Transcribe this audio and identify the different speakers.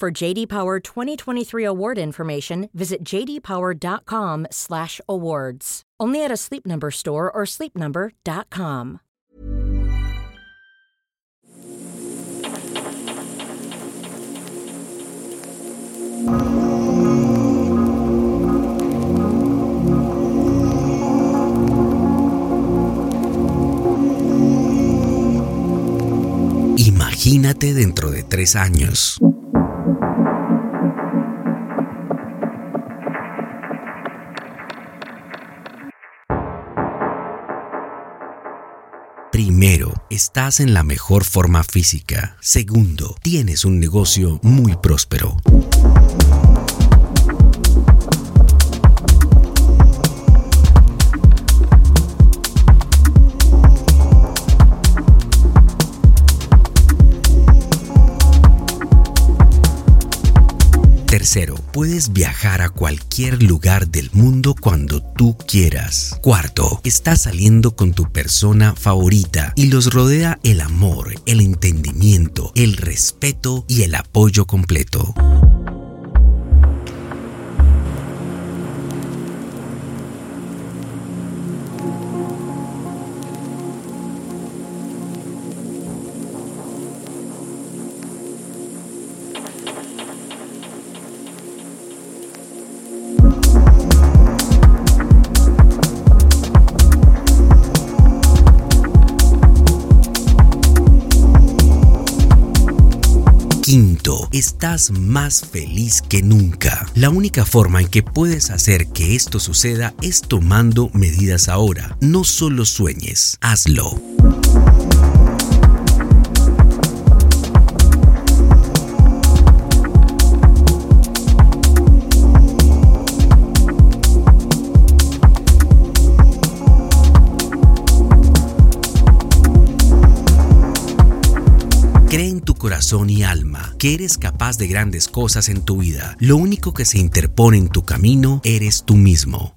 Speaker 1: For JD Power 2023 award information, visit jdpower.com/awards. Only at a Sleep Number store or sleepnumber.com.
Speaker 2: Imagínate dentro de tres años. Primero, estás en la mejor forma física. Segundo, tienes un negocio muy próspero. Tercero, puedes viajar a cualquier lugar del mundo cuando tú quieras. Cuarto, estás saliendo con tu persona favorita y los rodea el amor, el entendimiento, el respeto y el apoyo completo. Estás más feliz que nunca. La única forma en que puedes hacer que esto suceda es tomando medidas ahora. No solo sueñes, hazlo. Cree en tu corazón y alma que eres capaz de grandes cosas en tu vida. Lo único que se interpone en tu camino eres tú mismo.